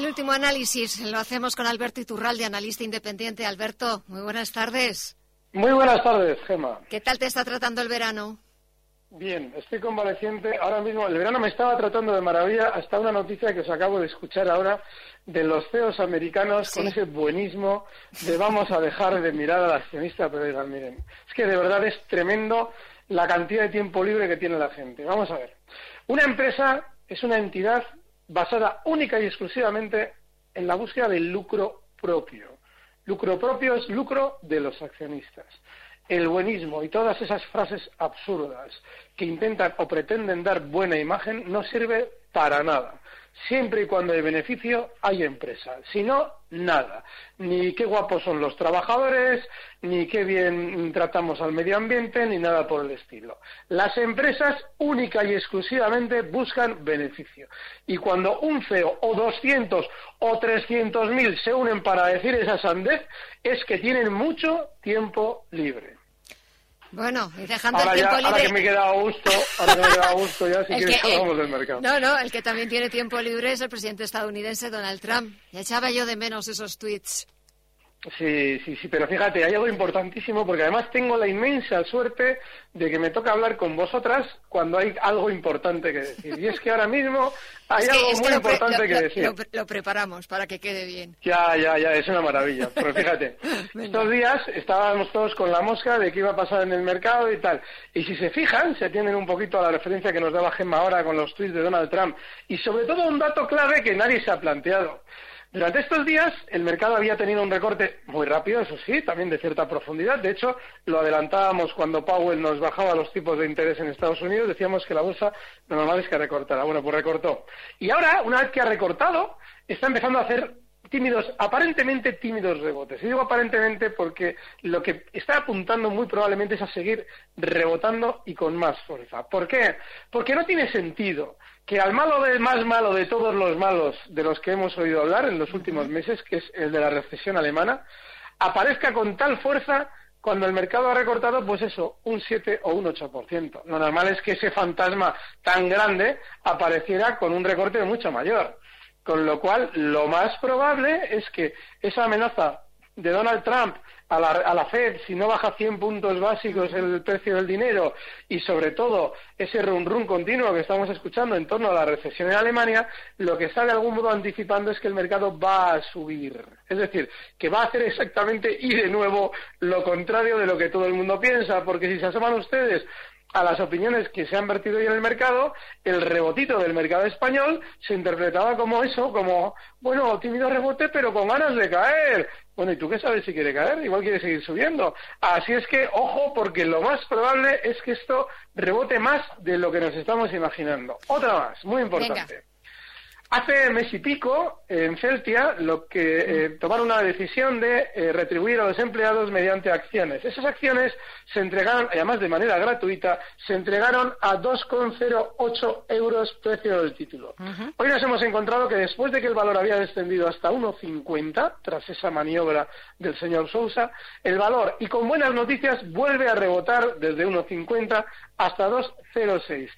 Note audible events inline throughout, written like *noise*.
El último análisis lo hacemos con Alberto Iturralde, analista independiente. Alberto, muy buenas tardes. Muy buenas tardes, Gema. ¿Qué tal te está tratando el verano? Bien, estoy convaleciente. Ahora mismo el verano me estaba tratando de maravilla hasta una noticia que os acabo de escuchar ahora de los CEOs americanos con ese buenismo de vamos a dejar de mirar al accionista, pero digan, miren, es que de verdad es tremendo la cantidad de tiempo libre que tiene la gente. Vamos a ver. Una empresa es una entidad basada única y exclusivamente en la búsqueda del lucro propio. Lucro propio es lucro de los accionistas. El buenismo y todas esas frases absurdas que intentan o pretenden dar buena imagen no sirve para nada. Siempre y cuando hay beneficio, hay empresa. Si no, nada. Ni qué guapos son los trabajadores, ni qué bien tratamos al medio ambiente, ni nada por el estilo. Las empresas única y exclusivamente buscan beneficio. Y cuando un CEO o 200 o 300 mil se unen para decir esa sandez, es que tienen mucho tiempo libre. Bueno, y dejando ahora el tiempo ya, libre. Ahora que me he quedado a gusto, ahora que me he quedado a gusto ya, si El quieres que- hablamos del mercado. No, no, el que también tiene tiempo libre es el presidente estadounidense Donald Trump. Ya echaba yo de menos esos tweets. Sí, sí, sí, pero fíjate, hay algo importantísimo porque además tengo la inmensa suerte de que me toca hablar con vosotras cuando hay algo importante que decir. Y es que ahora mismo *laughs* hay Es que- algo que muy importante lo- que lo- decir. lo lo preparamos para que quede bien. Ya, ya, ya, es una maravilla. Pero fíjate, *laughs* estos días estábamos todos con la mosca de qué iba a pasar en el mercado y tal. Y si se fijan, se atienden un poquito a la referencia que nos daba Gemma ahora con los tweets de Donald Trump. Y sobre todo un dato clave que nadie se ha planteado. Durante estos días el mercado había tenido un recorte muy rápido, eso sí, también de cierta profundidad. De hecho, lo adelantábamos cuando Powell nos bajaba los tipos de interés en Estados Unidos, decíamos que la bolsa lo normal es que recortara. Bueno, pues recortó. Y ahora, una vez que ha recortado, está empezando a hacer tímidos, aparentemente tímidos rebotes. Y digo aparentemente porque lo que está apuntando muy probablemente es a seguir rebotando y con más fuerza. ¿Por qué? Porque no tiene sentido que al malo del más malo de todos los malos de los que hemos oído hablar en los últimos meses, que es el de la recesión alemana, aparezca con tal fuerza cuando el mercado ha recortado, pues eso, un 7 o un 8%. Lo normal es que ese fantasma tan grande apareciera con un recorte mucho mayor. Con lo cual, lo más probable es que esa amenaza de Donald Trump a la, a la Fed, si no baja 100 puntos básicos el precio del dinero y sobre todo ese run run continuo que estamos escuchando en torno a la recesión en Alemania, lo que está de algún modo anticipando es que el mercado va a subir. Es decir, que va a hacer exactamente y de nuevo lo contrario de lo que todo el mundo piensa, porque si se asoman ustedes a las opiniones que se han vertido hoy en el mercado, el rebotito del mercado español se interpretaba como eso, como, bueno, tímido rebote, pero con ganas de caer. Bueno, ¿y tú qué sabes si quiere caer? Igual quiere seguir subiendo. Así es que, ojo, porque lo más probable es que esto rebote más de lo que nos estamos imaginando. Otra más, muy importante. Hace mes y pico, en Celtia, lo que eh, tomaron una decisión de eh, retribuir a los empleados mediante acciones. Esas acciones se entregaron, además de manera gratuita, se entregaron a 2,08 euros precio del título. Hoy nos hemos encontrado que después de que el valor había descendido hasta 1,50, tras esa maniobra del señor Sousa, el valor, y con buenas noticias, vuelve a rebotar desde 1,50 hasta 2,06.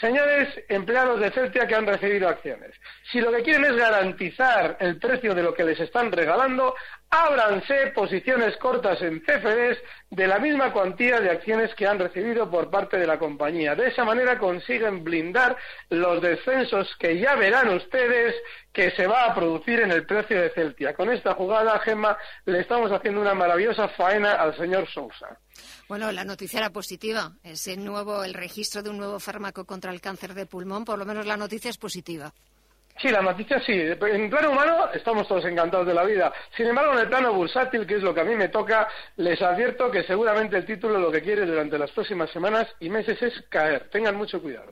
Señores empleados de Celtia que han recibido acciones, si lo que quieren es garantizar el precio de lo que les están regalando, ábranse posiciones cortas en CFDs de la misma cuantía de acciones que han recibido por parte de la compañía. De esa manera consiguen blindar los descensos que ya verán ustedes que se va a producir en el precio de Celtia. Con esta jugada, Gemma, le estamos haciendo una maravillosa faena al señor Sousa. Bueno, la noticia era positiva. Ese nuevo, el registro de un nuevo fármaco contra el cáncer de pulmón, por lo menos la noticia es positiva. Sí, la noticia sí. En plano humano estamos todos encantados de la vida. Sin embargo, en el plano bursátil, que es lo que a mí me toca, les advierto que seguramente el título lo que quiere durante las próximas semanas y meses es caer. Tengan mucho cuidado.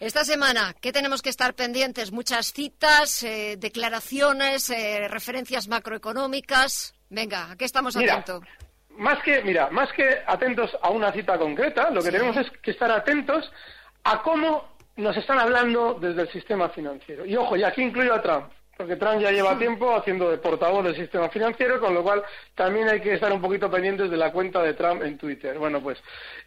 Esta semana, ¿qué tenemos que estar pendientes? Muchas citas, eh, declaraciones, eh, referencias macroeconómicas. Venga, ¿a qué estamos atentos? Más que, mira, más que atentos a una cita concreta, lo que tenemos es que estar atentos a cómo nos están hablando desde el sistema financiero. Y ojo, y aquí incluyo a Trump, porque Trump ya lleva tiempo haciendo de portavoz del sistema financiero, con lo cual también hay que estar un poquito pendientes de la cuenta de Trump en Twitter. Bueno, pues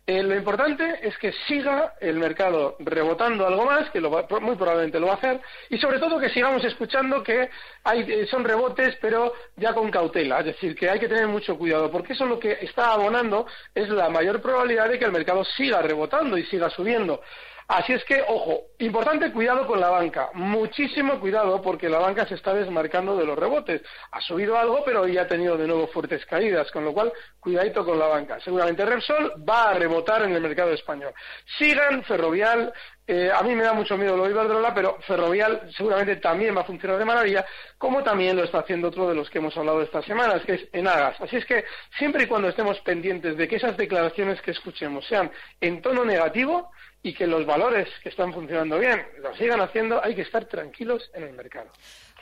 eh, lo importante es que siga el mercado rebotando algo más, que muy probablemente lo va a hacer, y sobre todo que sigamos escuchando que hay, eh, son rebotes, pero ya con cautela, es decir, que hay que tener mucho cuidado, porque eso lo que está abonando es la mayor probabilidad de que el mercado siga rebotando y siga subiendo. Así es que, ojo, importante cuidado con la banca, muchísimo cuidado porque la banca se está desmarcando de los rebotes. Ha subido algo, pero ya ha tenido de nuevo fuertes caídas, con lo cual, cuidadito con la banca. Seguramente Repsol va a rebotar en el mercado español. Sigan Ferrovial, eh, a mí me da mucho miedo lo de Iberdrola, pero Ferrovial seguramente también va a funcionar de maravilla, como también lo está haciendo otro de los que hemos hablado estas semanas, que es Enagas. Así es que siempre y cuando estemos pendientes de que esas declaraciones que escuchemos sean en tono negativo, y que los valores que están funcionando bien lo sigan haciendo, hay que estar tranquilos en el mercado.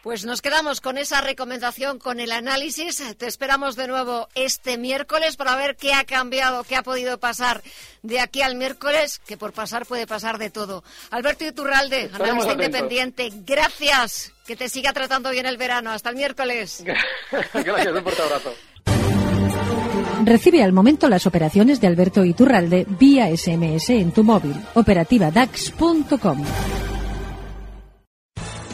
Pues nos quedamos con esa recomendación, con el análisis. Te esperamos de nuevo este miércoles para ver qué ha cambiado, qué ha podido pasar de aquí al miércoles, que por pasar puede pasar de todo. Alberto Iturralde, analista independiente, gracias. Que te siga tratando bien el verano. Hasta el miércoles. *laughs* gracias, un fuerte abrazo. Recibe al momento las operaciones de Alberto Iturralde vía SMS en tu móvil. Operativa DAX.com.